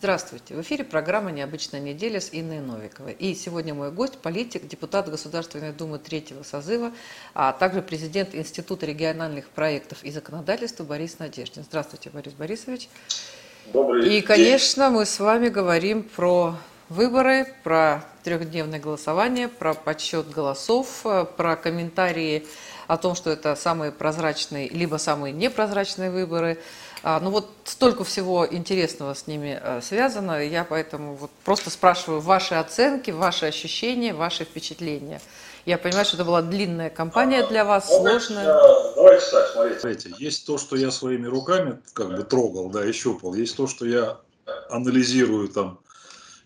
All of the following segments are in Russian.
Здравствуйте! В эфире программа «Необычная неделя» с Инной Новиковой. И сегодня мой гость – политик, депутат Государственной Думы третьего созыва, а также президент Института региональных проектов и законодательства Борис Надеждин. Здравствуйте, Борис Борисович. Добрый день. И, конечно, мы с вами говорим про выборы, про трехдневное голосование, про подсчет голосов, про комментарии о том, что это самые прозрачные, либо самые непрозрачные выборы – ну вот столько всего интересного с ними э, связано, я поэтому вот просто спрашиваю ваши оценки, ваши ощущения, ваши впечатления. Я понимаю, что это была длинная кампания для вас, ну, сложная. Давайте так, смотрите. смотрите. Есть то, что я своими руками как бы трогал, да, и щупал. Есть то, что я анализирую там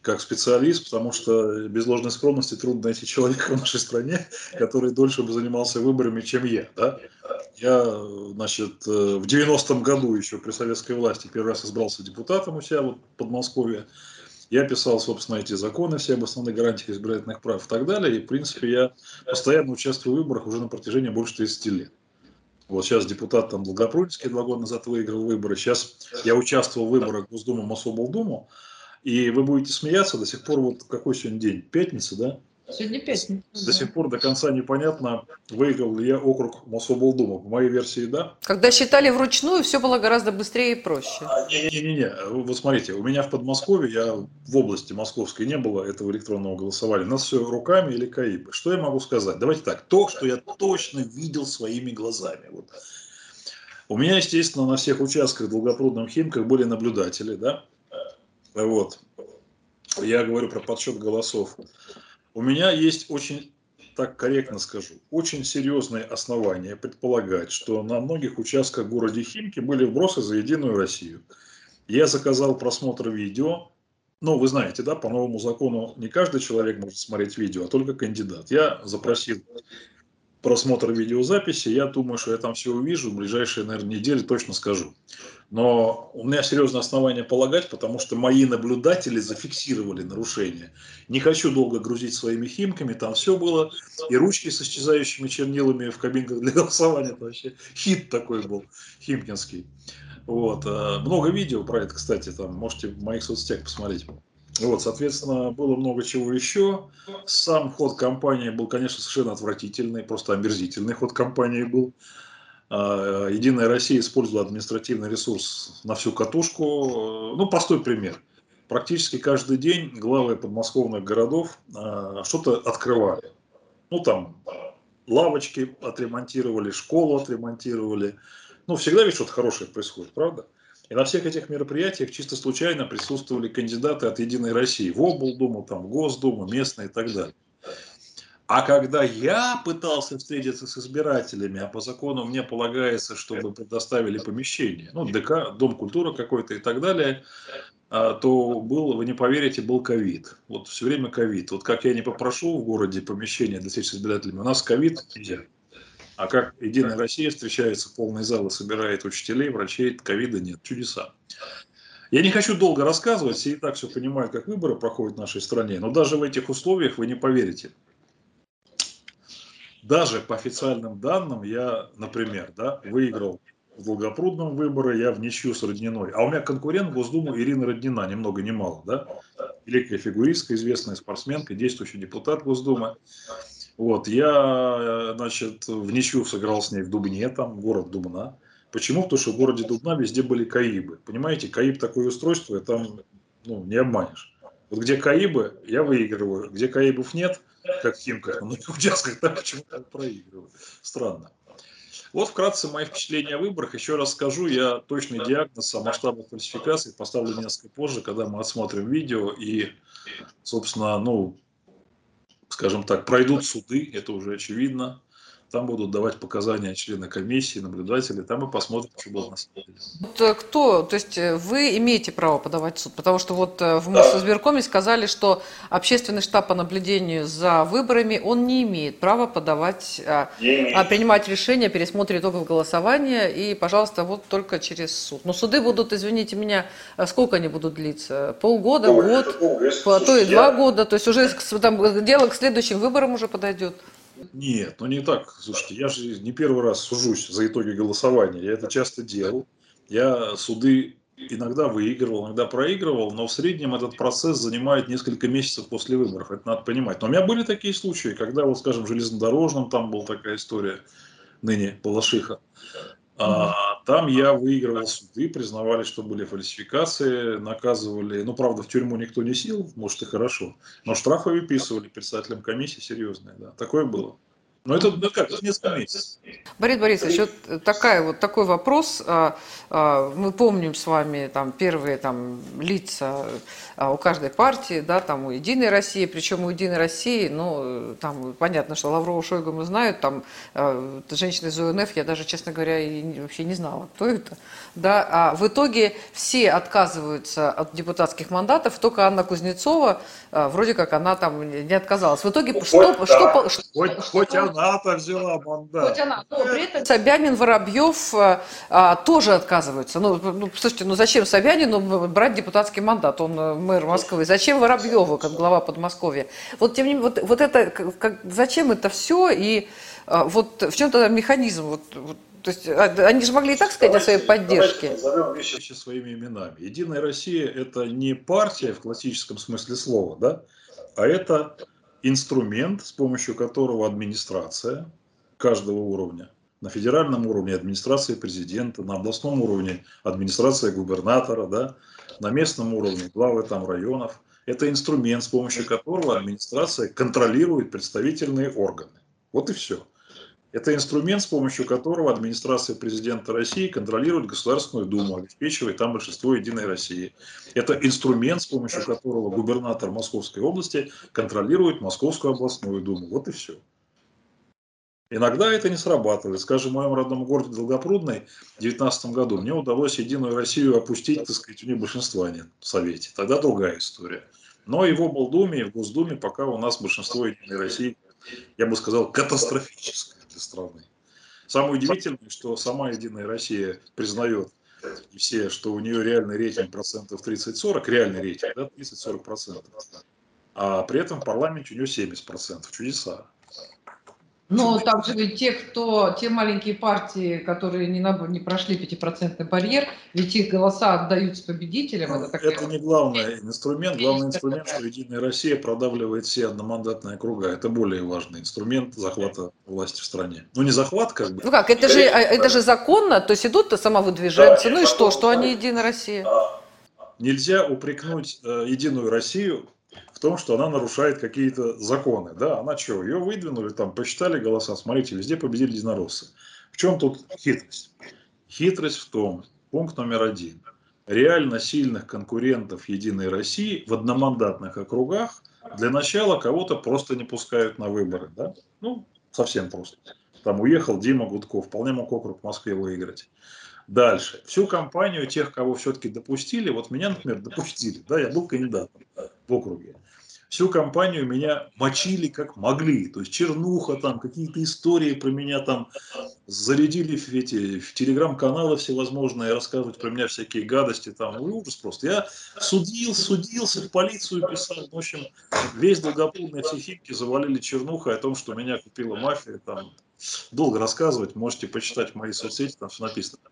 как специалист, потому что без ложной скромности трудно найти человека в нашей стране, который дольше бы занимался выборами, чем я. Да? Я, значит, э, в 90-м году еще при советской власти первый раз избрался депутатом у себя вот, в Подмосковье. Я писал, собственно, эти законы, все об основных гарантиях избирательных прав и так далее. И, в принципе, я постоянно участвую в выборах уже на протяжении больше 30 лет. Вот сейчас депутат там Долгопрудинский два года назад выиграл выборы. Сейчас я участвовал в выборах Госдумы, Мособлдуму. И вы будете смеяться до сих пор, вот какой сегодня день? Пятница, да? Сегодня пятница. До сих пор до конца непонятно, выиграл ли я округ Мособлдума. По моей версии, да. Когда считали вручную, все было гораздо быстрее и проще. А, Не-не-не, вот смотрите, у меня в Подмосковье, я в области московской не было этого электронного голосования. У нас все руками или КАИБы. Что я могу сказать? Давайте так, то, что я точно видел своими глазами. Вот. У меня, естественно, на всех участках долгопрудном Химках были наблюдатели, да, вот. Я говорю про подсчет голосов. У меня есть очень, так корректно скажу, очень серьезные основания предполагать, что на многих участках города Химки были вбросы за Единую Россию. Я заказал просмотр видео. Ну, вы знаете, да, по новому закону не каждый человек может смотреть видео, а только кандидат. Я запросил просмотр видеозаписи, я думаю, что я там все увижу, в ближайшие, наверное, недели точно скажу. Но у меня серьезное основание полагать, потому что мои наблюдатели зафиксировали нарушение. Не хочу долго грузить своими химками, там все было. И ручки с исчезающими чернилами в кабинках для голосования. Это вообще хит такой был, химкинский. Вот. Э, много видео про это, кстати, там можете в моих соцсетях посмотреть. Вот, соответственно, было много чего еще. Сам ход компании был, конечно, совершенно отвратительный, просто омерзительный ход компании был. А, Единая Россия использовала административный ресурс на всю катушку. Ну, простой пример. Практически каждый день главы подмосковных городов а, что-то открывали. Ну, там, лавочки отремонтировали, школу отремонтировали. Ну, всегда ведь что-то хорошее происходит, правда? И на всех этих мероприятиях чисто случайно присутствовали кандидаты от «Единой России» в облдуму, там, в Госдуму, местные и так далее. А когда я пытался встретиться с избирателями, а по закону мне полагается, чтобы предоставили помещение, ну, ДК, Дом культуры какой-то и так далее, а, то был, вы не поверите, был ковид. Вот все время ковид. Вот как я не попрошу в городе помещение для встречи с избирателями, у нас ковид нельзя. А как Единая Россия встречается, полный зал и собирает учителей, врачей, ковида нет. Чудеса. Я не хочу долго рассказывать, все и так все понимают, как выборы проходят в нашей стране, но даже в этих условиях вы не поверите. Даже по официальным данным я, например, да, выиграл в Долгопрудном выборы, я в ничью с Родниной. А у меня конкурент в Госдуму Ирина Роднина, ни много ни мало, да? Великая фигуристка, известная спортсменка, действующий депутат Госдумы. Вот, я, значит, в ничью сыграл с ней в Дубне, там, город Дубна. Почему? Потому что в городе Дубна везде были КАИБы. Понимаете, КАИБ такое устройство, и там ну, не обманешь. Вот где КАИБы, я выигрываю. Где КАИБов нет, как в Химках, на многих участках, там почему-то проигрываю. Странно. Вот вкратце мои впечатления о выборах. Еще раз скажу, я точный диагноз о масштабах фальсификации поставлю несколько позже, когда мы отсмотрим видео и, собственно, ну, скажем так, пройдут суды, это уже очевидно. Там будут давать показания члены комиссии, наблюдатели, там мы посмотрим, что было на самом деле. Вот э, кто, то есть э, вы имеете право подавать в суд, потому что вот э, в Мосизбиркоме сказали, что общественный штаб по наблюдению за выборами, он не имеет права подавать, а, а принимать решения о пересмотре итогов голосования, и, пожалуйста, вот только через суд. Но суды будут, извините меня, сколько они будут длиться? Полгода, ну, год, то и два года, то есть уже там, дело к следующим выборам уже подойдет. Нет, ну не так. Слушайте, я же не первый раз сужусь за итоги голосования. Я это часто делал. Я суды иногда выигрывал, иногда проигрывал, но в среднем этот процесс занимает несколько месяцев после выборов, это надо понимать. Но у меня были такие случаи, когда, вот, скажем, в железнодорожном там была такая история, ныне Балашиха, а, там я выигрывал суды, признавали, что были фальсификации, наказывали. Ну, правда, в тюрьму никто не сел, может и хорошо. Но штрафы выписывали председателям комиссии серьезные. Да. Такое было. Но это ну, как, это несколько месяцев. Борис Борисович, вот, такая, вот такой вопрос. А, а, мы помним с вами там, первые там, лица а, у каждой партии, да, там у Единой России, причем у Единой России, ну, там понятно, что Лаврова Шойгу мы знают, там женщины из УНФ, я даже, честно говоря, и вообще не знала, кто это. Да, а в итоге все отказываются от депутатских мандатов, только Анна Кузнецова, вроде как она там не отказалась. В итоге ну, что, хоть, что, да. что, хоть, что, хоть что, она-то взяла мандат. Хоть она, но при этом Собянин, Воробьев а, а, тоже отказываются. Ну, ну, слушайте, ну зачем Собянину брать депутатский мандат? Он э, мэр Москвы. Зачем Воробьеву, как глава Подмосковья? Вот тем не менее, вот, вот это, как, зачем это все? И а, вот в чем тогда механизм? Вот, вот, то есть а, они же могли и так сказать давайте, о своей поддержке. Назовем вещи своими именами. Единая Россия – это не партия в классическом смысле слова, да, а это инструмент, с помощью которого администрация каждого уровня, на федеральном уровне администрация президента, на областном уровне администрация губернатора, да, на местном уровне главы там районов, это инструмент, с помощью которого администрация контролирует представительные органы. Вот и все. Это инструмент, с помощью которого администрация президента России контролирует Государственную Думу, обеспечивает там большинство Единой России. Это инструмент, с помощью которого губернатор Московской области контролирует Московскую областную Думу. Вот и все. Иногда это не срабатывает. Скажем, в моем родном городе Долгопрудной в 2019 году мне удалось Единую Россию опустить, так сказать, у них большинства нет в Совете. Тогда другая история. Но его в Молдуме и в Госдуме пока у нас большинство Единой России, я бы сказал, катастрофическое для страны. Самое удивительное, что сама Единая Россия признает и все, что у нее реальный рейтинг процентов 30-40, реальный рейтинг, да, 30-40 процентов. А при этом в парламенте у нее 70 процентов. Чудеса. Но также ведь те, кто, те маленькие партии, которые не, на, не прошли 5% барьер, ведь их голоса отдаются победителям. Ну, это, это не главный инструмент. Главный инструмент, что Единая Россия продавливает все одномандатные округа. Это более важный инструмент захвата власти в стране. Ну, не захват, как бы. Ну как, это же, это же законно, то есть идут-то самовыдвиженцы. Да, ну и что, что они Единая Россия? Нельзя упрекнуть э, Единую Россию том, что она нарушает какие-то законы. Да, она что, ее выдвинули, там, посчитали голоса, смотрите, везде победили единороссы. В чем тут хитрость? Хитрость в том, пункт номер один. Реально сильных конкурентов Единой России в одномандатных округах для начала кого-то просто не пускают на выборы. Да? Ну, совсем просто. Там уехал Дима Гудков, вполне мог округ в Москве выиграть. Дальше. Всю компанию тех, кого все-таки допустили, вот меня, например, допустили, да, я был кандидатом в округе всю компанию меня мочили как могли. То есть чернуха там, какие-то истории про меня там зарядили в, эти, в телеграм-каналы всевозможные, рассказывать про меня всякие гадости там. Ужас просто. Я судил, судился, в полицию писал. В общем, весь долгопольный психики завалили чернухой о том, что меня купила мафия. Там долго рассказывать, можете почитать моей соцсети, там все написано.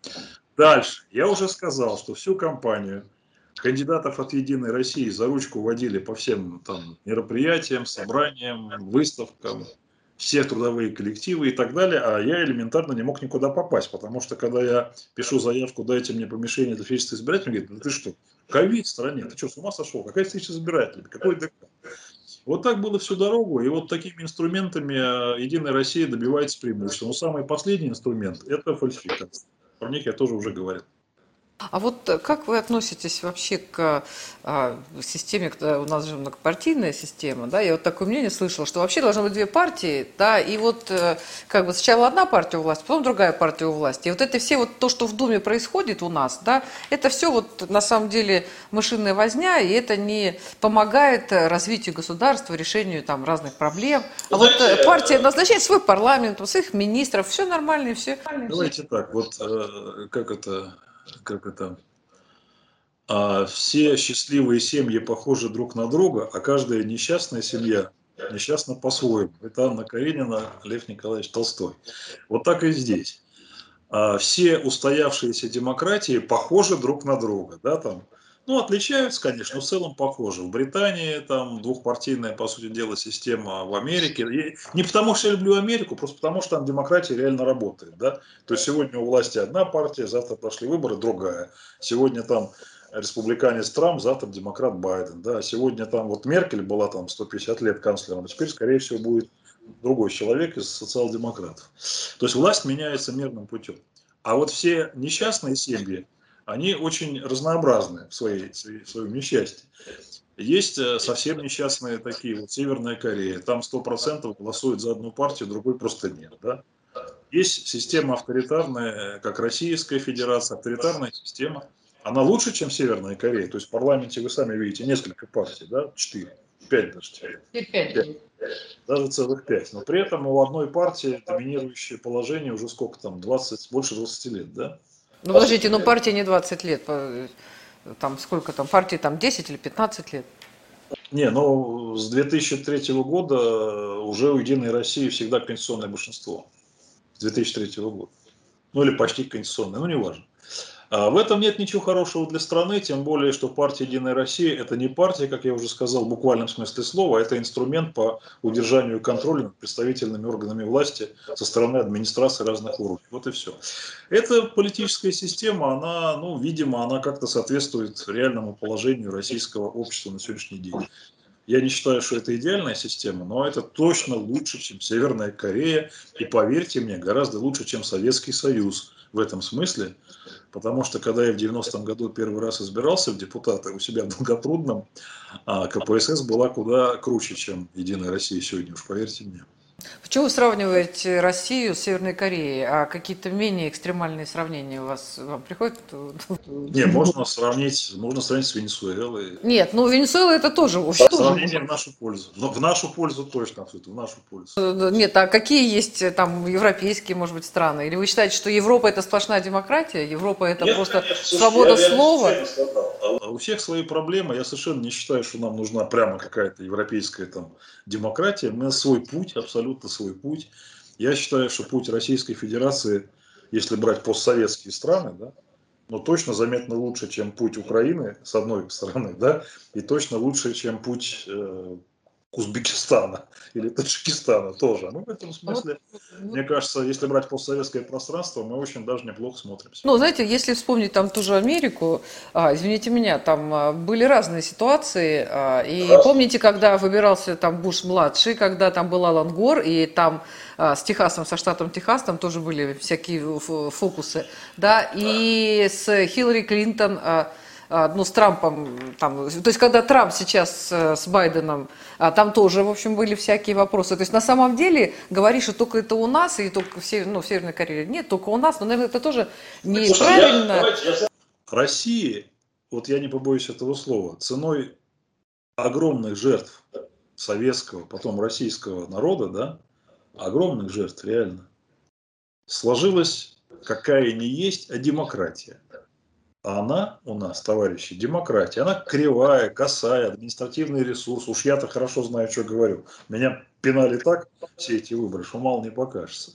Дальше. Я уже сказал, что всю компанию кандидатов от «Единой России» за ручку водили по всем там мероприятиям, собраниям, выставкам, все трудовые коллективы и так далее, а я элементарно не мог никуда попасть, потому что когда я пишу заявку, дайте мне помещение для встречи с избирателями, говорит, ну ты что, ковид в стране, ты что, с ума сошел, какая встреча с избирателями, какой ДК? Вот так было всю дорогу, и вот такими инструментами э, Единая Россия добивается преимущества. Но самый последний инструмент – это фальсификация. Про них я тоже уже говорил. А вот э, как вы относитесь вообще к а, системе, когда у нас же многопартийная система, да, я вот такое мнение слышала, что вообще должны быть две партии, да, и вот э, как бы сначала одна партия у власти, потом другая партия у власти. И вот это все вот то, что в Думе происходит у нас, да, это все вот на самом деле мышиная возня, и это не помогает развитию государства, решению там разных проблем. А вот э, партия назначает свой парламент, своих министров, все нормально, все. Давайте так, вот как это как это, а все счастливые семьи похожи друг на друга, а каждая несчастная семья несчастна по-своему. Это Анна Каренина, Лев Николаевич Толстой. Вот так и здесь. а, все устоявшиеся демократии похожи друг на друга, да, там, ну, отличаются, конечно, но в целом похожи. В Британии там двухпартийная, по сути дела, система в Америке. И не потому, что я люблю Америку, просто потому, что там демократия реально работает, да. То есть сегодня у власти одна партия, завтра прошли выборы, другая. Сегодня там республиканец Трамп, завтра демократ Байден, да. Сегодня там вот Меркель была там 150 лет канцлером, а теперь, скорее всего, будет другой человек из социал-демократов. То есть власть меняется мирным путем. А вот все несчастные семьи, они очень разнообразны в, своей, в своем несчастье. Есть э, совсем несчастные такие, вот Северная Корея, там 100% голосуют за одну партию, другой просто нет. Да? Есть система авторитарная, э, как Российская Федерация, авторитарная система. Она лучше, чем Северная Корея. То есть в парламенте вы сами видите несколько партий, да, четыре, пять даже. Пять даже целых пять. Но при этом у одной партии доминирующее положение уже сколько там, 20, больше 20 лет, да? Ну, подождите, ну партия не 20 лет, там сколько там, партии там 10 или 15 лет? Не, ну с 2003 года уже у Единой России всегда конституционное большинство. С 2003 года. Ну или почти конституционное, ну не важно. А в этом нет ничего хорошего для страны, тем более, что партия «Единая Россия» – это не партия, как я уже сказал, в буквальном смысле слова, а это инструмент по удержанию контроля над представительными органами власти со стороны администрации разных уровней. Вот и все. Эта политическая система, она, ну, видимо, она как-то соответствует реальному положению российского общества на сегодняшний день. Я не считаю, что это идеальная система, но это точно лучше, чем Северная Корея, и поверьте мне, гораздо лучше, чем Советский Союз в этом смысле, потому что когда я в 90-м году первый раз избирался в депутаты у себя в Долгопрудном, а КПСС была куда круче, чем Единая Россия сегодня, уж поверьте мне. Почему вы сравниваете Россию с Северной Кореей? А какие-то менее экстремальные сравнения у вас вам приходят? Не, можно сравнить, можно сравнить с Венесуэлой. Нет, ну Венесуэла это тоже. Сравнение в нашу пользу. Но в нашу пользу точно, в нашу пользу. Э, нет, а какие есть э, там европейские, может быть, страны? Или вы считаете, что Европа это сплошная демократия? Европа это Нет, просто конечно, свобода слова? А у всех свои проблемы. Я совершенно не считаю, что нам нужна прямо какая-то европейская там демократия. Мы свой путь абсолютно абсолютно свой путь. Я считаю, что путь Российской Федерации, если брать постсоветские страны, да, но точно заметно лучше, чем путь Украины, с одной стороны, да, и точно лучше, чем путь э, Узбекистана или Таджикистана тоже. Ну, в этом смысле, мне кажется, если брать постсоветское пространство, мы очень даже неплохо смотримся. Ну, знаете, если вспомнить там ту же Америку, а, извините меня, там а, были разные ситуации. А, и Раз. помните, когда выбирался там Буш-младший, когда там был Алан Гор, и там а, с Техасом, со штатом Техас, там тоже были всякие фокусы, да, и с Хиллари Клинтон... А, ну, с Трампом, там, то есть, когда Трамп сейчас э, с Байденом, а, там тоже, в общем, были всякие вопросы. То есть, на самом деле, говоришь, что только это у нас, и только в, Север, ну, в Северной Корее. Нет, только у нас, но, наверное, это тоже неправильно. России, вот я не побоюсь этого слова, ценой огромных жертв советского, потом российского народа, да, огромных жертв, реально, сложилась какая не есть, а демократия. А она у нас, товарищи, демократия. Она кривая, косая, административный ресурс. Уж я-то хорошо знаю, что говорю. Меня пинали так, все эти выборы, что мало не покажется.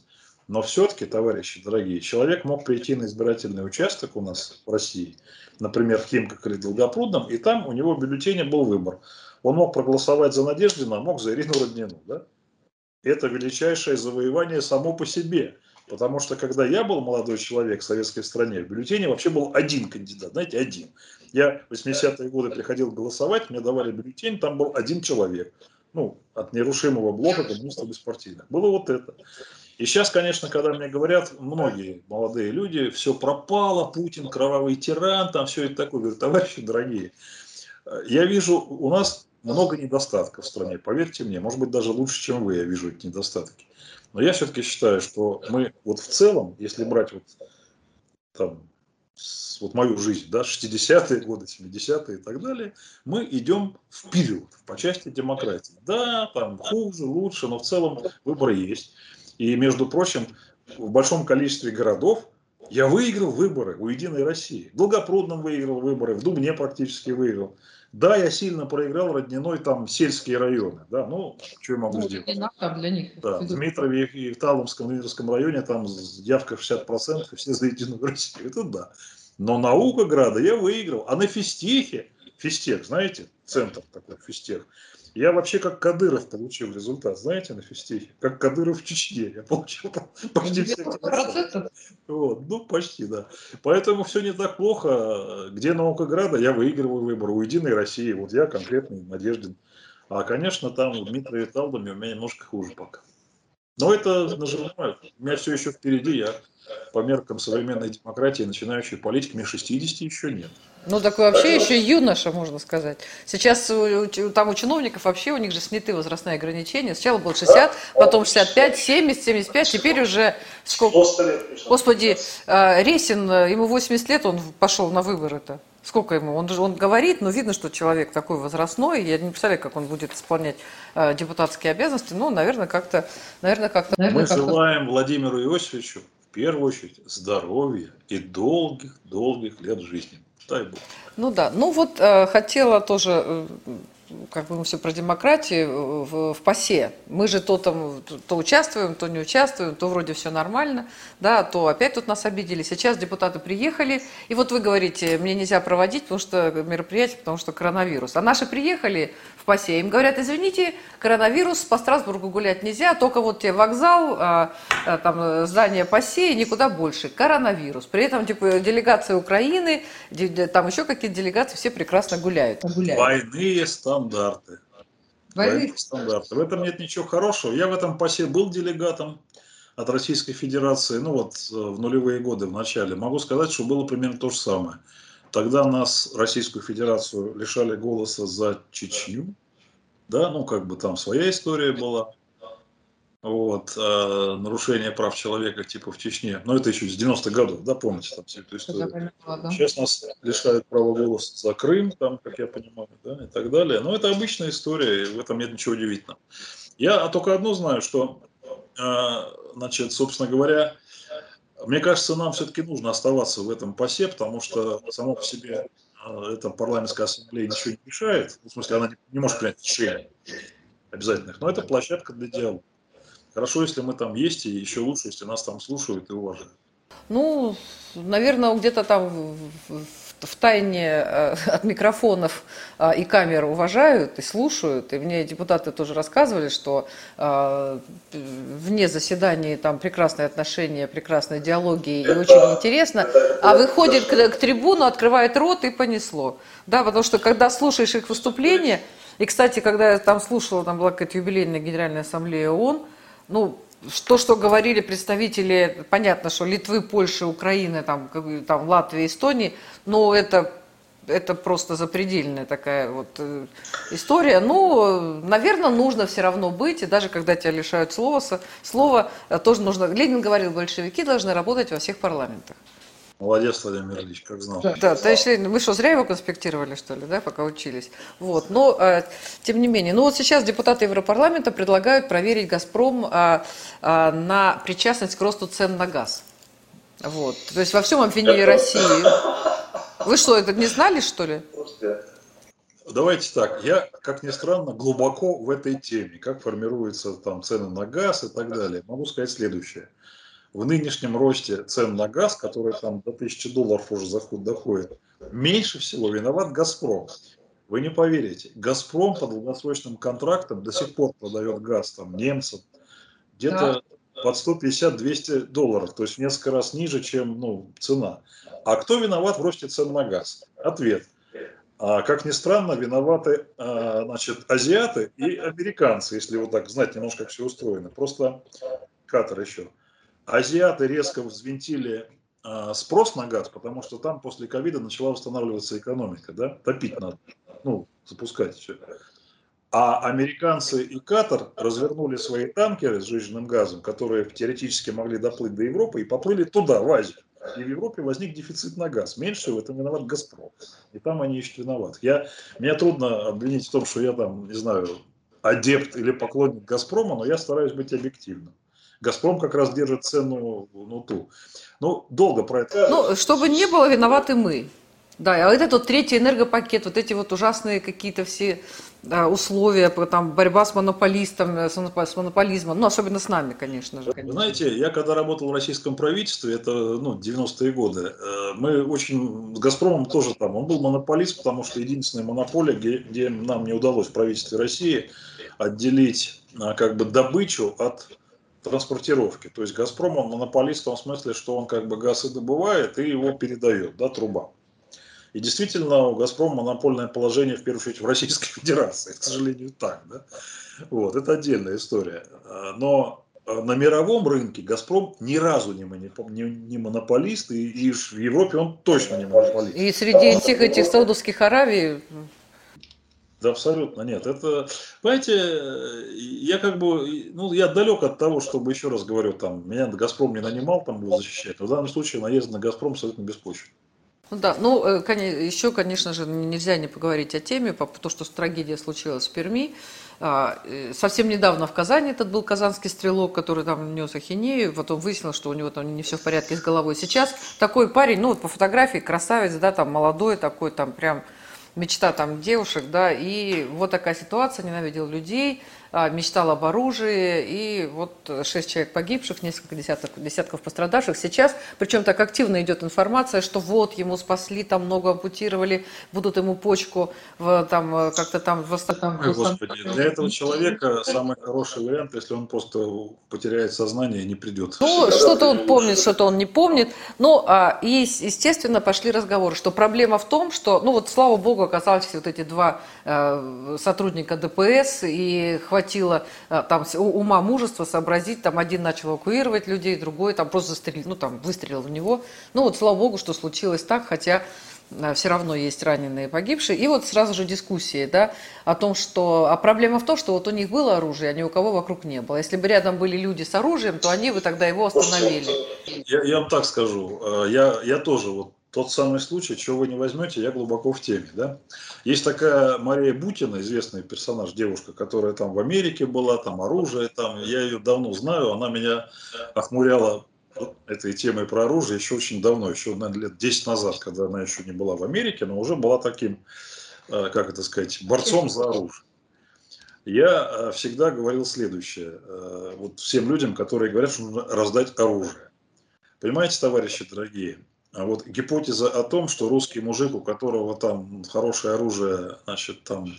Но все-таки, товарищи дорогие, человек мог прийти на избирательный участок у нас в России, например, в Химках или Долгопрудном, и там у него в бюллетене был выбор. Он мог проголосовать за Надеждина, а мог за Ирину Роднину. Да? Это величайшее завоевание само по себе. Потому что когда я был молодой человек в советской стране, в бюллетене вообще был один кандидат, знаете, один. Я в 80-е годы приходил голосовать, мне давали бюллетень, там был один человек. Ну, от нерушимого блока коммунистов беспартийных. Было вот это. И сейчас, конечно, когда мне говорят, многие молодые люди, все пропало, Путин кровавый тиран, там все это такое. Говорю, товарищи дорогие, я вижу, у нас много недостатков в стране, поверьте мне, может быть, даже лучше, чем вы, я вижу эти недостатки. Но я все-таки считаю, что мы вот в целом, если брать вот там вот мою жизнь, да, 60-е годы, 70-е и так далее, мы идем вперед по части демократии. Да, там хуже, лучше, но в целом выборы есть. И, между прочим, в большом количестве городов я выиграл выборы у Единой России. В Долгопрудном выиграл выборы, в Дубне практически выиграл. Да, я сильно проиграл родниной там сельские районы, да, ну, что я могу ну, сделать? Не надо для них. Да, в Дмитрове и в Таломском, Дмитровском районе там явка 60%, и все за Единую Россию, это да. Но наука Града я выиграл, а на физтехе, физтех, знаете, центр такой, физтех, я вообще как Кадыров получил результат, знаете, на физтехе. Как Кадыров в Чечне. Я получил почти все. Вот, ну, почти, да. Поэтому все не так плохо. Где наука Града, я выигрываю выбор. У Единой России, вот я конкретный Надеждин. А, конечно, там у Дмитрия Виталдами у меня немножко хуже пока. Но это нажимают. У меня все еще впереди. Я по меркам современной демократии начинающий политик, мне 60 еще нет. Ну, такой вообще еще юноша, можно сказать. Сейчас там у чиновников вообще у них же сняты возрастные ограничения. Сначала было 60, потом 65, 70, 75, теперь уже сколько? Господи, а, Ресин, ему 80 лет, он пошел на выборы-то. Сколько ему? Он, он говорит, но видно, что человек такой возрастной. Я не представляю, как он будет исполнять э, депутатские обязанности. Ну, наверное, как-то... Наверное, как-то Мы как желаем Владимиру Иосифовичу в первую очередь здоровья и долгих-долгих лет жизни. Дай Бог. Ну да, ну вот э, хотела тоже э, как бы мы все про демократию э, в, в ПАСЕ. Мы же то там то участвуем, то не участвуем, то вроде все нормально, да, то опять тут нас обидели. Сейчас депутаты приехали, и вот вы говорите, мне нельзя проводить, потому что мероприятие, потому что коронавирус. А наши приехали в ПАСЕ, им говорят, извините, коронавирус, по Страсбургу гулять нельзя, только вот тебе вокзал, а, а, там здание ПАСЕ и никуда больше. Коронавирус. При этом типа делегация Украины, там еще какие-то делегации, все прекрасно гуляют. гуляют. Двойные стандарты. Двойные стандарты. В этом нет ничего хорошего. Я в этом ПАСЕ был делегатом от Российской Федерации, ну вот э, в нулевые годы в начале. Могу сказать, что было примерно то же самое. Тогда нас, Российскую Федерацию, лишали голоса за Чечню. Да, ну как бы там своя история была. Вот, э, нарушение прав человека типа в Чечне. Но это еще с 90-х годов, да, помните там всю эту историю. Сейчас нас лишают права голоса за Крым, там, как я понимаю, да, и так далее. Но это обычная история, и в этом нет ничего удивительного. Я только одно знаю, что, э, значит, собственно говоря, мне кажется, нам все-таки нужно оставаться в этом ПАСЕ, потому что само по себе а, эта парламентская ассамблея ничего не решает. В смысле, она не может принять решений обязательных, но это площадка для диалога. Хорошо, если мы там есть, и еще лучше, если нас там слушают и уважают. Ну, наверное, где-то там в тайне э, от микрофонов э, и камер уважают и слушают. И мне депутаты тоже рассказывали, что э, вне заседаний там прекрасные отношения, прекрасные диалоги и очень интересно. А выходит к, к трибуну, открывает рот и понесло. Да, потому что когда слушаешь их выступления, и, кстати, когда я там слушала, там была какая-то юбилейная генеральная ассамблея ООН, ну, то, что говорили представители, понятно, что Литвы, Польши, Украины, там, там Латвии, Эстонии, но это, это просто запредельная такая вот э, история. Ну, наверное, нужно все равно быть, и даже когда тебя лишают слова, слова э, тоже нужно... Ленин говорил, большевики должны работать во всех парламентах. Молодец, Владимир Ильич, как знал. Да, да товарищ Ленин, вы что, зря его конспектировали, что ли, да, пока учились? Вот, но, э, тем не менее, ну вот сейчас депутаты Европарламента предлагают проверить «Газпром» э, э, на причастность к росту цен на газ. Вот, то есть во всем обвинили Россию. Вы что, это не знали, что ли? Давайте так, я, как ни странно, глубоко в этой теме, как формируются там цены на газ и так далее. Могу сказать следующее – в нынешнем росте цен на газ, который там до 1000 долларов уже заход доходит, меньше всего виноват «Газпром». Вы не поверите, «Газпром» по долгосрочным контрактам до сих пор продает газ там немцам где-то да. под 150-200 долларов, то есть в несколько раз ниже, чем ну, цена. А кто виноват в росте цен на газ? Ответ. А, как ни странно, виноваты а, значит, азиаты и американцы, если вот так знать немножко, как все устроено. Просто Катар еще азиаты резко взвинтили э, спрос на газ, потому что там после ковида начала восстанавливаться экономика, да, топить надо, ну, запускать все. А американцы и Катар развернули свои танкеры с жиженным газом, которые теоретически могли доплыть до Европы, и поплыли туда, в Азию. И в Европе возник дефицит на газ. Меньше в этом виноват Газпром. И там они ищут виноват. Я, мне трудно обвинить в том, что я там, не знаю, адепт или поклонник Газпрома, но я стараюсь быть объективным. Газпром как раз держит цену ну, ту. Ну, долго про это. Ну, чтобы не было, виноваты мы. Да, а вот этот вот третий энергопакет, вот эти вот ужасные какие-то все да, условия, там, борьба с монополистом, э, с монополизмом, ну, особенно с нами, конечно же. Конечно. Вы знаете, я когда работал в российском правительстве, это, ну, 90-е годы, э, мы очень, с «Газпромом» тоже там, он был монополист, потому что единственная монополия, где, где нам не удалось в правительстве России отделить, а, как бы, добычу от транспортировки. То есть «Газпром», он монополист в том смысле, что он как бы газ и добывает, и его передает, да, труба. И действительно, у «Газпрома» монопольное положение, в первую очередь, в Российской Федерации. К сожалению, так. Да? Вот, это отдельная история. Но на мировом рынке «Газпром» ни разу не, не, не монополист, и, и в Европе он точно не монополист. И среди всех этих Саудовских Аравий да, абсолютно нет. Это, понимаете, я как бы, ну, я далек от того, чтобы, еще раз говорю, там, меня Газпром не нанимал, там, его защищать. Но в данном случае наезд на Газпром абсолютно беспочвен. Ну да, ну э, еще, конечно же, нельзя не поговорить о теме, то, что трагедия случилась в Перми. А, э, совсем недавно в Казани этот был казанский стрелок, который там нес ахинею, потом выяснилось, что у него там не все в порядке с головой. Сейчас такой парень, ну вот по фотографии красавец, да, там молодой такой, там прям мечта там девушек, да, и вот такая ситуация, ненавидел людей, мечтал об оружии, и вот шесть человек погибших, несколько десятков, десятков пострадавших. Сейчас, причем так активно идет информация, что вот ему спасли, там много ампутировали, будут ему почку в, там э, как-то там в там, Ой, Господи, для этого человека самый хороший вариант, если он просто потеряет сознание и не придет. Ну, что-то он помнит, что-то он не помнит. Ну, а, и, естественно, пошли разговоры, что проблема в том, что, ну вот, слава богу, оказались вот эти два э, сотрудника ДПС, и хватит хватило э, там ума, мужества сообразить, там один начал эвакуировать людей, другой там просто застрелил, ну там выстрелил в него. Ну вот слава богу, что случилось так, хотя э, все равно есть раненые и погибшие. И вот сразу же дискуссии, да, о том, что... А проблема в том, что вот у них было оружие, а ни у кого вокруг не было. Если бы рядом были люди с оружием, то они бы тогда его остановили. Я, я вам так скажу. Э, я, я тоже вот тот самый случай, чего вы не возьмете, я глубоко в теме. Да? Есть такая Мария Бутина, известный персонаж, девушка, которая там в Америке была, там оружие, там, я ее давно знаю, она меня охмуряла этой темой про оружие еще очень давно, еще, наверное, лет 10 назад, когда она еще не была в Америке, но уже была таким, э, как это сказать, борцом за оружие. Я э, всегда говорил следующее, э, вот всем людям, которые говорят, что нужно раздать оружие. Понимаете, товарищи дорогие, вот гипотеза о том, что русский мужик, у которого там хорошее оружие, значит, там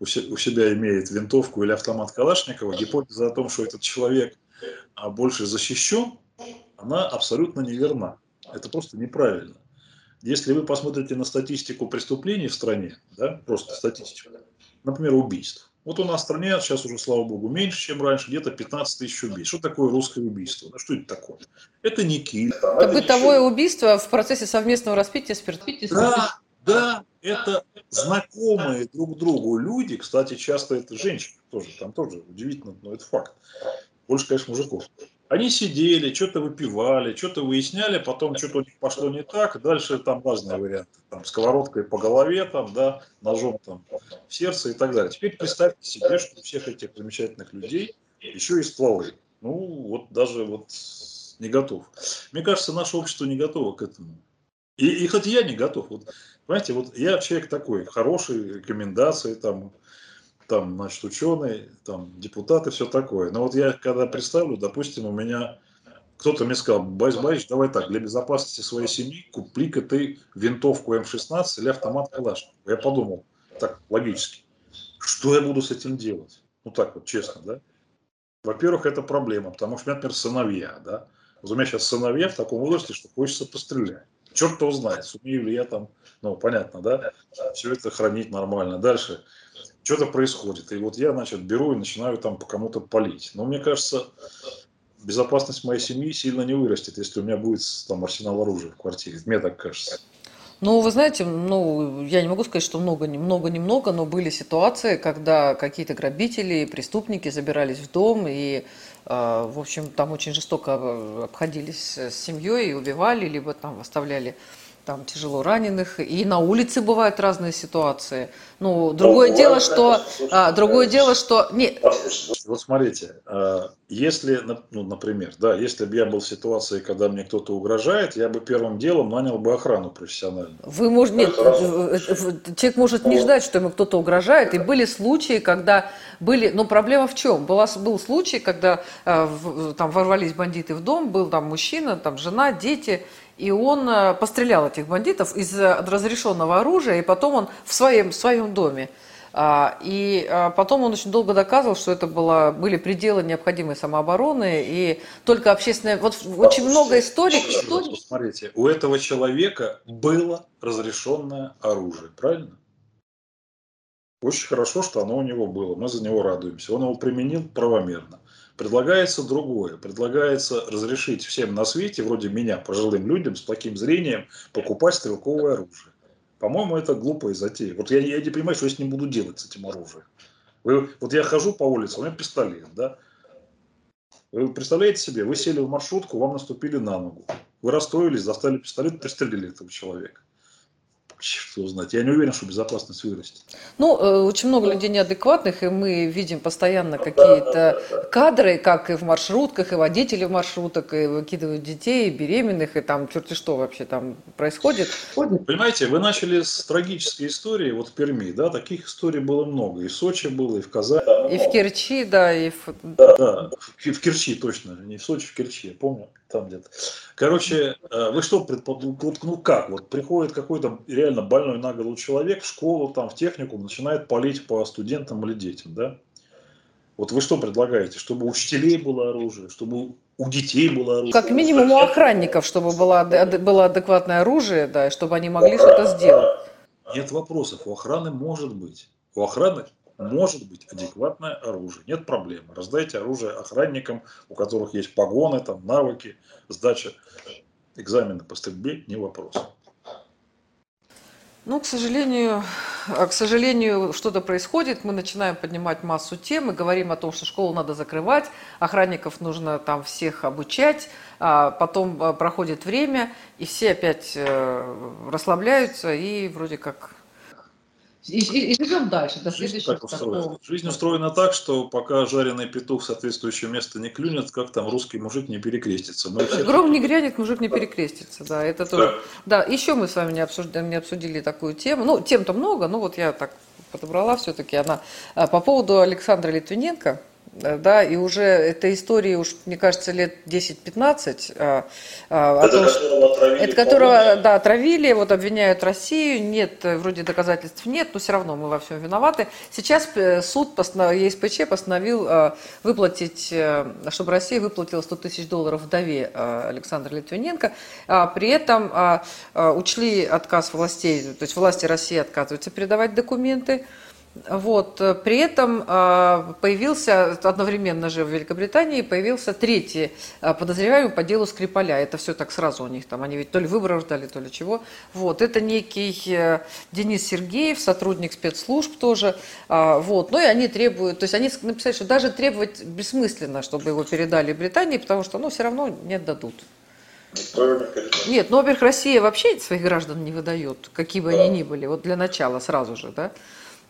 у себя имеет винтовку или автомат Калашникова, гипотеза о том, что этот человек а, больше защищен, она абсолютно неверна. Это просто неправильно. Если вы посмотрите на статистику преступлений в стране, да, просто статистику, например, убийств, вот у нас в стране сейчас уже, слава богу, меньше, чем раньше, где-то 15 тысяч убийств. Что такое русское убийство? Ну, что это такое? Это не киль. Это, это бытовое ничего. убийство в процессе совместного распития спирта. Да, да, это знакомые друг другу люди, кстати, часто это женщины тоже, там тоже удивительно, но это факт. Больше, конечно, мужиков. Они сидели, что-то выпивали, что-то выясняли, потом что-то у них пошло не так, дальше там разные варианты, там сковородкой по голове, там, да, ножом там в сердце и так далее. Теперь представьте себе, что у всех этих замечательных людей еще и стволы. Ну, вот даже вот не готов. Мне кажется, наше общество не готово к этому. И, и хоть я не готов. Вот, понимаете, вот я человек такой, хороший, рекомендации, там, там, значит, ученый, там, депутаты, все такое. Но вот я когда представлю, допустим, у меня кто-то мне сказал, Борис Борисович, давай так, для безопасности своей семьи купли-ка ты винтовку М16 или автомат Калашникова. Я подумал, так, логически, что я буду с этим делать? Ну так вот, честно, да? Во-первых, это проблема, потому что у меня, например, сыновья, да? Вот у меня сейчас сыновья в таком возрасте, что хочется пострелять. Черт его знает, сумею ли я там, ну, понятно, да, все это хранить нормально. Дальше, что-то происходит. И вот я, значит, беру и начинаю там по кому-то палить. Но мне кажется, безопасность моей семьи сильно не вырастет, если у меня будет там арсенал оружия в квартире. Мне так кажется. Ну, вы знаете, ну, я не могу сказать, что много, много, немного, но были ситуации, когда какие-то грабители, преступники забирались в дом и, э, в общем, там очень жестоко обходились с семьей и убивали, либо там оставляли там тяжело раненых, и на улице бывают разные ситуации. Ну, другое ну, дело, что, а, другое дело, что, не. Вот смотрите, а, если, ну, например, да, если бы я был в ситуации, когда мне кто-то угрожает, я бы первым делом нанял бы охрану профессиональную. Вы можете, нет, человек может не ждать, что ему кто-то угрожает, и были случаи, когда были, но проблема в чем? Была, был случай, когда э, там ворвались бандиты в дом, был там мужчина, там жена, дети, и он э, пострелял этих бандитов из разрешенного оружия, и потом он в своем, в своем доме. А, и а, потом он очень долго доказывал, что это было, были пределы необходимой самообороны, и только общественное... Вот очень много историй... Что... Смотрите, у этого человека было разрешенное оружие, правильно? Очень хорошо, что оно у него было, мы за него радуемся. Он его применил правомерно. Предлагается другое. Предлагается разрешить всем на свете, вроде меня, пожилым людям с плохим зрением, покупать стрелковое оружие. По-моему, это глупая затея. Вот я, я не понимаю, что я с ним буду делать, с этим оружием. Вы, вот я хожу по улице, у меня пистолет, да? Вы представляете себе, вы сели в маршрутку, вам наступили на ногу. Вы расстроились, достали пистолет, пристрелили этого человека черт знать. Я не уверен, что безопасность вырастет. Ну, э, очень много людей неадекватных, и мы видим постоянно какие-то кадры, как и в маршрутках, и водители в маршруток, и выкидывают детей, и беременных, и там черти что вообще там происходит. Понимаете, вы начали с трагической истории, вот в Перми, да, таких историй было много. И в Сочи было, и в Казани. И в Керчи, да, и в... Да, да в Керчи точно, не в Сочи, в Керчи, я помню там где-то. Короче, э, вы что, ну как, вот приходит какой-то реально больной на голову человек в школу, там, в техникум, начинает палить по студентам или детям, да? Вот вы что предлагаете? Чтобы у учителей было оружие, чтобы у детей было оружие? Как минимум у охранников, чтобы было, было адекватное оружие, да, и чтобы они могли что-то сделать. Нет вопросов, у охраны может быть. У охраны может быть адекватное оружие. Нет проблемы. Раздайте оружие охранникам, у которых есть погоны, там, навыки, сдача экзамена по стрельбе, не вопрос. Ну, к сожалению, а, к сожалению, что-то происходит. Мы начинаем поднимать массу тем и говорим о том, что школу надо закрывать, охранников нужно там всех обучать. А потом а, проходит время, и все опять э, расслабляются и вроде как и, и, и живем дальше, до следующего Жизнь, такого. Жизнь устроена так, что пока жареный петух соответствующее место не клюнет, как там русский мужик не перекрестится. Мы все... Гром не грянет, мужик не перекрестится, да, это тоже. Да, еще мы с вами не обсуждали, не обсудили такую тему. Ну, тем-то много, но вот я так подобрала все-таки она. А, по поводу Александра Литвиненко, да, и уже этой истории уж, мне кажется, лет 10-15. А, а, это, том, которого отравили, это которого, да, отравили, вот обвиняют Россию, нет, э, вроде доказательств нет, но все равно мы во всем виноваты. Сейчас э, суд, постанов, ЕСПЧ постановил выплатить, чтобы Россия выплатила 100 тысяч долларов вдове Александра Литвиненко, а при этом учли отказ властей, то есть власти России отказываются передавать документы, вот. Э, при этом э, появился одновременно же в Великобритании появился третий э, подозреваемый по делу Скрипаля. Это все так сразу у них там, они ведь то ли выборов ждали, то ли чего. Вот. Это некий Денис Сергеев, сотрудник спецслужб тоже. Вот. Ну и они требуют, то есть они написали, что даже требовать бессмысленно, чтобы его передали Британии, потому что ну, все равно не отдадут. Нет, ну, во-первых, Россия вообще своих граждан не выдает, какие бы да. они ни были, вот для начала сразу же, да.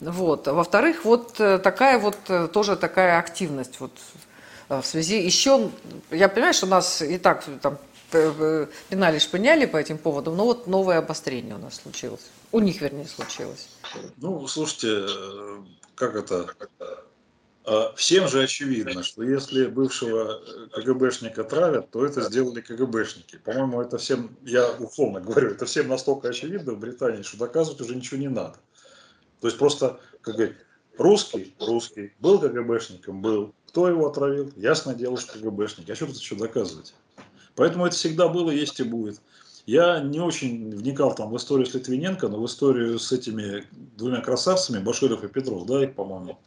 Вот. Во-вторых, вот э, такая вот э, тоже такая активность вот э, в связи. Еще, я понимаю, что нас и так там пинали, шпыняли по этим поводам, но вот новое обострение у нас случилось. У них, вернее, случилось. Ну, слушайте, как это? Всем же очевидно, что если бывшего КГБшника травят, то это сделали КГБшники. По-моему, это всем, я условно говорю, это всем настолько очевидно в Британии, что доказывать уже ничего не надо. То есть просто, как говорить, русский, русский, был КГБшником, был. Кто его отравил? Ясное дело, что КГБшник. А что тут еще доказывать? Поэтому это всегда было, есть и будет. Я не очень вникал там в историю с Литвиненко, но в историю с этими двумя красавцами, Баширов и Петров, да, их, по-моему,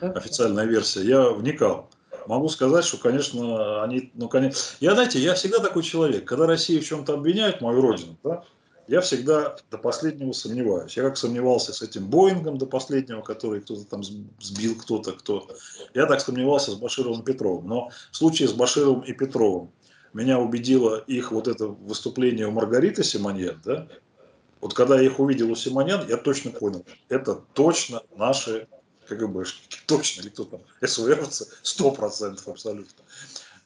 официальная версия, я вникал. Могу сказать, что, конечно, они, ну, конечно, я, знаете, я всегда такой человек, когда Россию в чем-то обвиняют, мою родину, да, я всегда до последнего сомневаюсь. Я как сомневался с этим Боингом до последнего, который кто-то там сбил, кто-то, кто. Я так сомневался с Башировым и Петровым. Но в случае с Башировым и Петровым меня убедило их вот это выступление у Маргариты Симоньет, да, Вот когда я их увидел у Симонян, я точно понял, это точно наши КГБшники, точно, или кто там, СВРовцы, сто процентов абсолютно.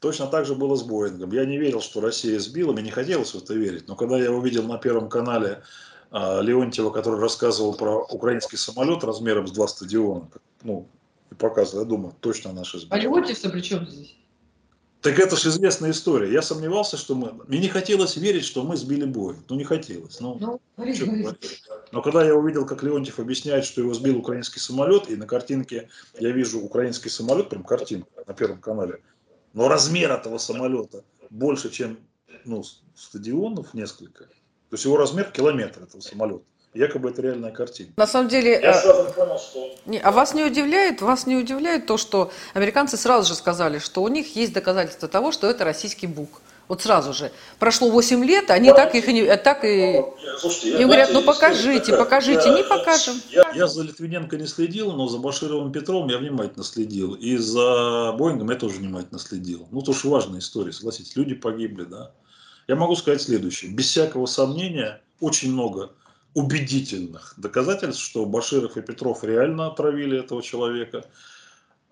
Точно так же было с Боингом. Я не верил, что Россия сбила, мне не хотелось в это верить. Но когда я увидел на Первом канале а, Леонтьева, который рассказывал про украинский самолет размером с два стадиона, ну, и показывал, я думаю, точно наши сбили. А Леонтьев-то при чем здесь? Так это же известная история. Я сомневался, что мы... Мне не хотелось верить, что мы сбили бой. Ну, не хотелось. Ну, ну говори, Но когда я увидел, как Леонтьев объясняет, что его сбил украинский самолет, и на картинке я вижу украинский самолет, прям картинку на Первом канале, но размер этого самолета больше, чем ну, стадионов несколько. То есть его размер километр этого самолета. Якобы это реальная картина. На самом деле, я э, понял, что... не, а вас не удивляет, вас не удивляет то, что американцы сразу же сказали, что у них есть доказательства того, что это российский БУК. Вот сразу же. Прошло 8 лет, они да, так их и не, так и. Ну, слушайте, им говорят, ну покажите, такая, покажите, я, не покажем. Я, я за Литвиненко не следил, но за Башировым Петром я внимательно следил. И за Боингом я тоже внимательно следил. Ну, то, что важная история, согласитесь, люди погибли, да. Я могу сказать следующее. Без всякого сомнения, очень много убедительных доказательств, что Баширов и Петров реально отравили этого человека.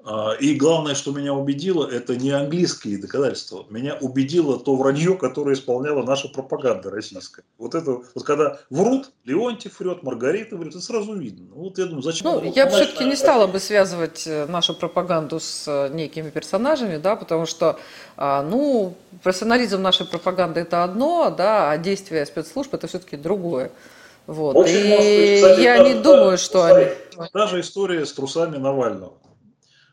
А, и главное, что меня убедило, это не английские доказательства. Меня убедило то вранье, которое исполняла наша пропаганда российская. Вот это, вот когда врут, Леонтьев врет, Маргарита врет, это сразу видно. Вот я думаю, зачем? Ну, я все-таки не стала бы связывать э, нашу пропаганду с э, некими персонажами, да, потому что, а, ну, профессионализм нашей пропаганды это одно, да, а действия спецслужб это все-таки другое. Вот. Очень и быть, кстати, я да, не да, думаю, что они... Та же история с трусами Навального.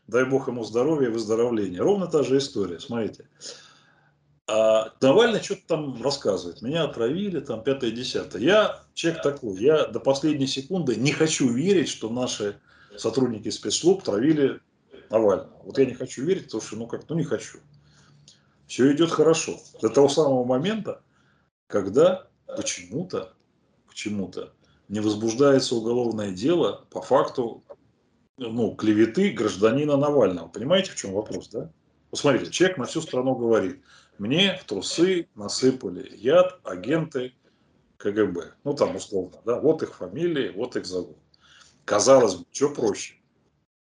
Дай бог ему здоровья и выздоровления. Ровно та же история, смотрите. А Навальный что-то там рассказывает. Меня отравили, там, пятое, десятое. Я человек такой, я до последней секунды не хочу верить, что наши сотрудники спецслужб травили Навального. Вот я не хочу верить, потому что, ну как, ну не хочу. Все идет хорошо. До того самого момента, когда почему-то чему-то, не возбуждается уголовное дело по факту ну, клеветы гражданина Навального. Понимаете, в чем вопрос, да? Посмотрите, человек на всю страну говорит, мне в трусы насыпали яд агенты КГБ. Ну, там условно, да, вот их фамилии, вот их зовут. Казалось бы, что проще?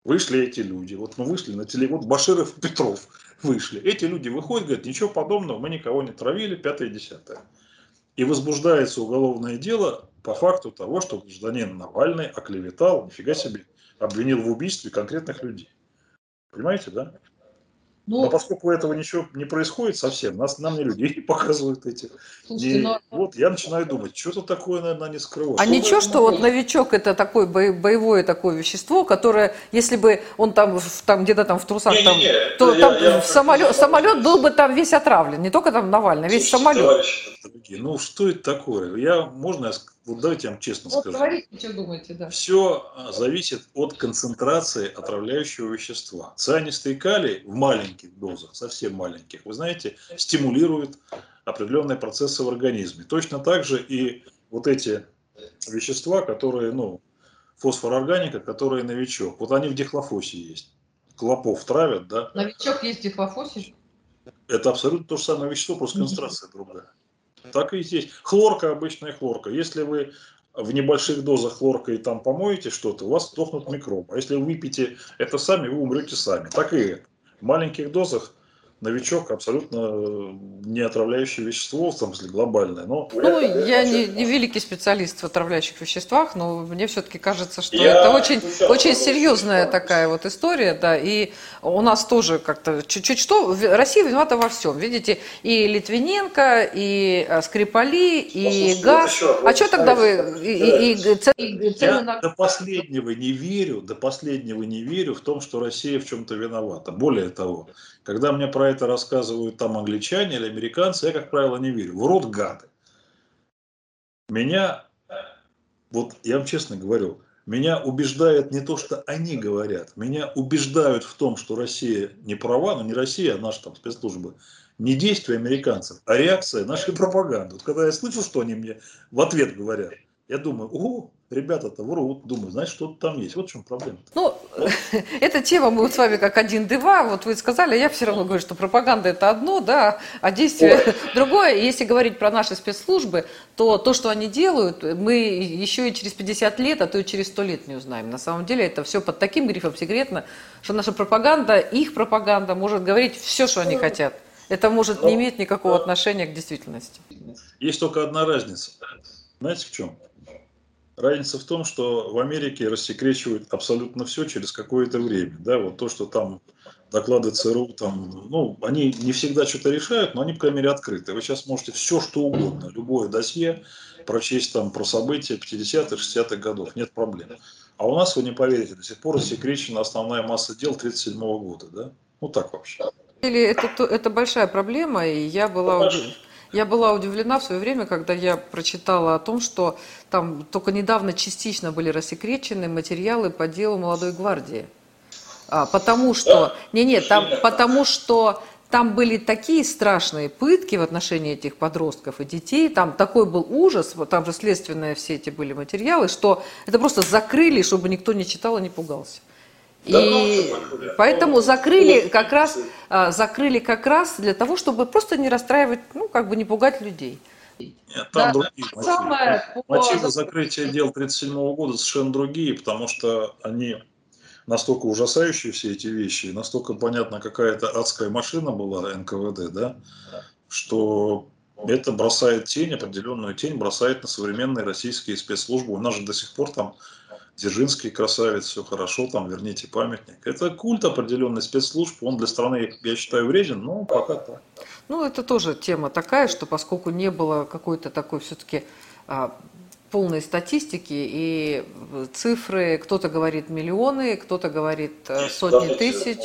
Вышли эти люди, вот мы вышли на теле, вот Баширов и Петров вышли. Эти люди выходят, говорят, ничего подобного, мы никого не травили, пятое, десятое. И возбуждается уголовное дело по факту того, что гражданин Навальный оклеветал, нифига себе, обвинил в убийстве конкретных людей. Понимаете, да? Ну, но поскольку этого ничего не происходит совсем, нас, нам не людей показывают эти. Слушайте, и но... Вот я начинаю думать, что-то такое, наверное, они скрывают. А что ничего, что вот новичок это такое боевое такое вещество, которое, если бы он там, там где-то там в трусах, не, там, не, не, то там я самолет, самолет был бы там весь отравлен, не только там Навальный, весь Слушайте, самолет. Товарищи, ну что это такое? Я, можно я вот давайте я вам честно вот скажу. Говорите, что думаете, да. Все а, зависит от концентрации отравляющего вещества. Цианистый калий в маленьких дозах, совсем маленьких, вы знаете, стимулирует определенные процессы в организме. Точно так же и вот эти вещества, которые, ну, фосфорорганика, которые новичок. Вот они в дихлофосе есть. Клопов травят, да? Новичок есть в дихлофосе? Это абсолютно то же самое вещество, просто концентрация другая. Так и здесь. Хлорка, обычная хлорка. Если вы в небольших дозах хлоркой там помоете что-то, у вас сдохнут микробы. А если вы выпьете это сами, вы умрете сами. Так и это. В маленьких дозах новичок абсолютно э, не отравляющее вещество, в смысле глобальное. Но... Ну, я не, не великий специалист в отравляющих веществах, но мне все-таки кажется, что я это очень, очень серьезная такая вот история, да, и у нас тоже как-то чуть-чуть что, Россия виновата во всем, видите, и Литвиненко, и э, Скрипали, и газ. а что тогда вы... И, и, и, и я на... до последнего не верю, до последнего не верю в том, что Россия в чем-то виновата. Более того, когда мне про это рассказывают там англичане или американцы, я, как правило, не верю. В рот гады. Меня, вот я вам честно говорю, меня убеждает не то, что они говорят, меня убеждают в том, что Россия не права, но не Россия, а наши там спецслужбы, не действия американцев, а реакция нашей пропаганды. Вот когда я слышу, что они мне в ответ говорят, я думаю, о, ребята-то врут, думают, знаешь, что-то там есть. Вот в чем проблема. Ну, эта тема, мы вот с вами как один-два, вот вы сказали, я все равно говорю, что пропаганда это одно, да, а действие другое. Если говорить про наши спецслужбы, то то, что они делают, мы еще и через 50 лет, а то и через 100 лет не узнаем. На самом деле это все под таким грифом секретно, что наша пропаганда, их пропаганда может говорить все, что они хотят. Это может не иметь никакого отношения к действительности. Есть только одна разница. Знаете в чем? Разница в том, что в Америке рассекречивают абсолютно все через какое-то время. Да, вот то, что там доклады ЦРУ, там, ну, они не всегда что-то решают, но они, по крайней мере, открыты. Вы сейчас можете все, что угодно, любое досье прочесть там про события 50-х, 60-х годов, нет проблем. А у нас, вы не поверите, до сих пор рассекречена основная масса дел 1937 года, да? Ну так вообще. Это, это большая проблема, и я была... Я была удивлена в свое время, когда я прочитала о том, что там только недавно частично были рассекречены материалы по делу молодой гвардии. А, потому что, не, не, там, потому что там были такие страшные пытки в отношении этих подростков и детей, там такой был ужас, там же следственные все эти были материалы, что это просто закрыли, чтобы никто не читал и не пугался. И поэтому закрыли как раз, а, закрыли как раз для того, чтобы просто не расстраивать, ну, как бы не пугать людей. Нет, там да, другие мотивы. Самое мотивы закрытия дел 1937 года совершенно другие, потому что они настолько ужасающие все эти вещи, настолько понятно, какая-то адская машина была НКВД, да, что это бросает тень, определенную тень бросает на современные российские спецслужбы. У нас же до сих пор там Дзержинский красавец, все хорошо, там верните памятник. Это культ определенный спецслужб, он для страны, я считаю, вреден, но пока так. Ну, это тоже тема такая, что поскольку не было какой-то такой все-таки а, полной статистики и цифры, кто-то говорит миллионы, кто-то говорит э, сотни тысяч.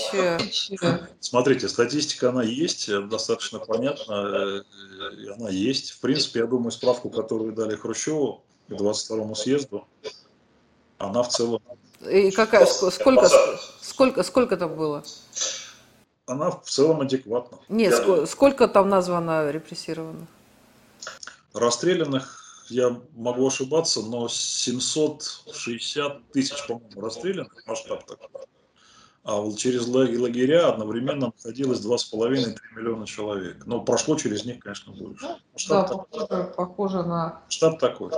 Смотрите, статистика, она есть, достаточно понятна, э, она есть. В принципе, я думаю, справку, которую дали Хрущеву к 22 съезду, она в целом... И какая, сколько, сколько, сколько там было? Она в целом адекватна. Нет, сколько, сколько там названо репрессированных? Расстрелянных, я могу ошибаться, но 760 тысяч, по-моему, расстрелянных, масштаб такой. А вот через лагеря одновременно находилось 2,5-3 миллиона человек. Но прошло через них, конечно, больше. Штаб да, похоже, похоже на... Штаб такой.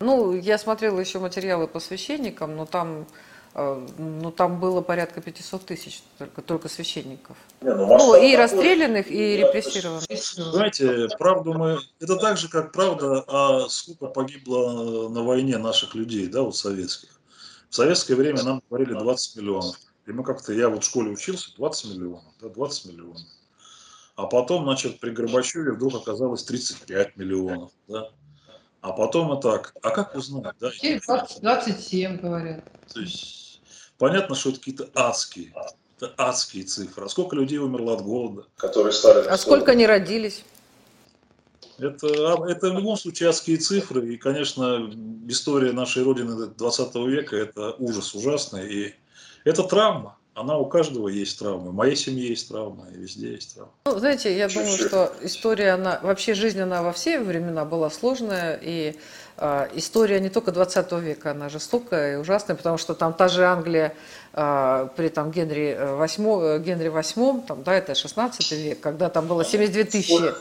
Ну, я смотрела еще материалы по священникам, но там, э, ну, там было порядка 500 тысяч только, только священников. Не, ну, ну и расстрелянных, и репрессированных. Знаете, правду мы... Это так же, как правда, а сколько погибло на войне наших людей, да, вот советских. В советское время нам говорили 20 миллионов. И мы как-то, я вот в школе учился, 20 миллионов, да, 20 миллионов. А потом, значит, при Горбачеве вдруг оказалось 35 миллионов, да. А потом и так. А как узнать? Да? 27, говорят. То есть понятно, что это какие-то адские, это адские цифры. А сколько людей умерло от голода? Которые стали а сколько они родились? Это, а, это в любом случае адские цифры. И, конечно, история нашей Родины 20 века – это ужас ужасный. И это травма она у каждого есть травма. В моей семье есть травма, и везде есть травма. Ну, знаете, я думаю, что история, она вообще жизнь, она во все времена была сложная, и э, история не только 20 века, она жестокая и ужасная, потому что там та же Англия э, при там Генри VIII, Генри VIII, там, да, это 16 век, когда там было 72 тысячи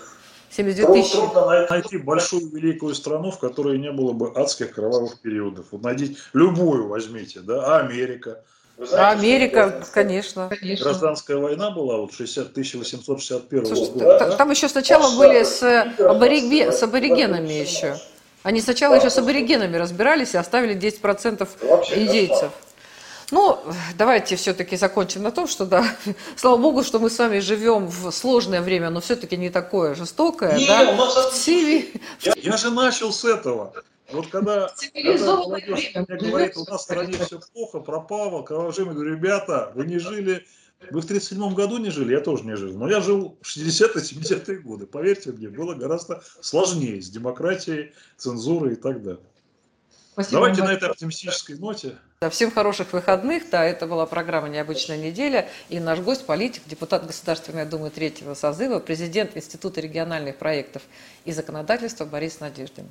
72 тысячи. Трудно найти большую великую страну, в которой не было бы адских кровавых периодов. Вот найдите любую возьмте, да, Америка, знаете, Америка, конечно. Гражданская война была вот 60, 1861 Слушайте, года. Да? Там еще сначала были с, абориген, с аборигенами еще. Они сначала еще с аборигенами разбирались и оставили 10% индейцев. Ну, давайте все-таки закончим на том, что да, слава богу, что мы с вами живем в сложное время, но все-таки не такое жестокое. Не, да? у нас в я, я же начал с этого. Вот когда, когда молодежь мне говорит, у нас в стране все плохо, пропало, кровожим, я говорю, ребята, вы не жили, вы в 37 году не жили, я тоже не жил, но я жил в 60-е, 70-е годы. Поверьте мне, было гораздо сложнее с демократией, цензурой и так далее. Спасибо Давайте на этой оптимистической ноте. Да, всем хороших выходных. Да, это была программа «Необычная неделя». И наш гость, политик, депутат Государственной Думы третьего созыва, президент Института региональных проектов и законодательства Борис Надеждин.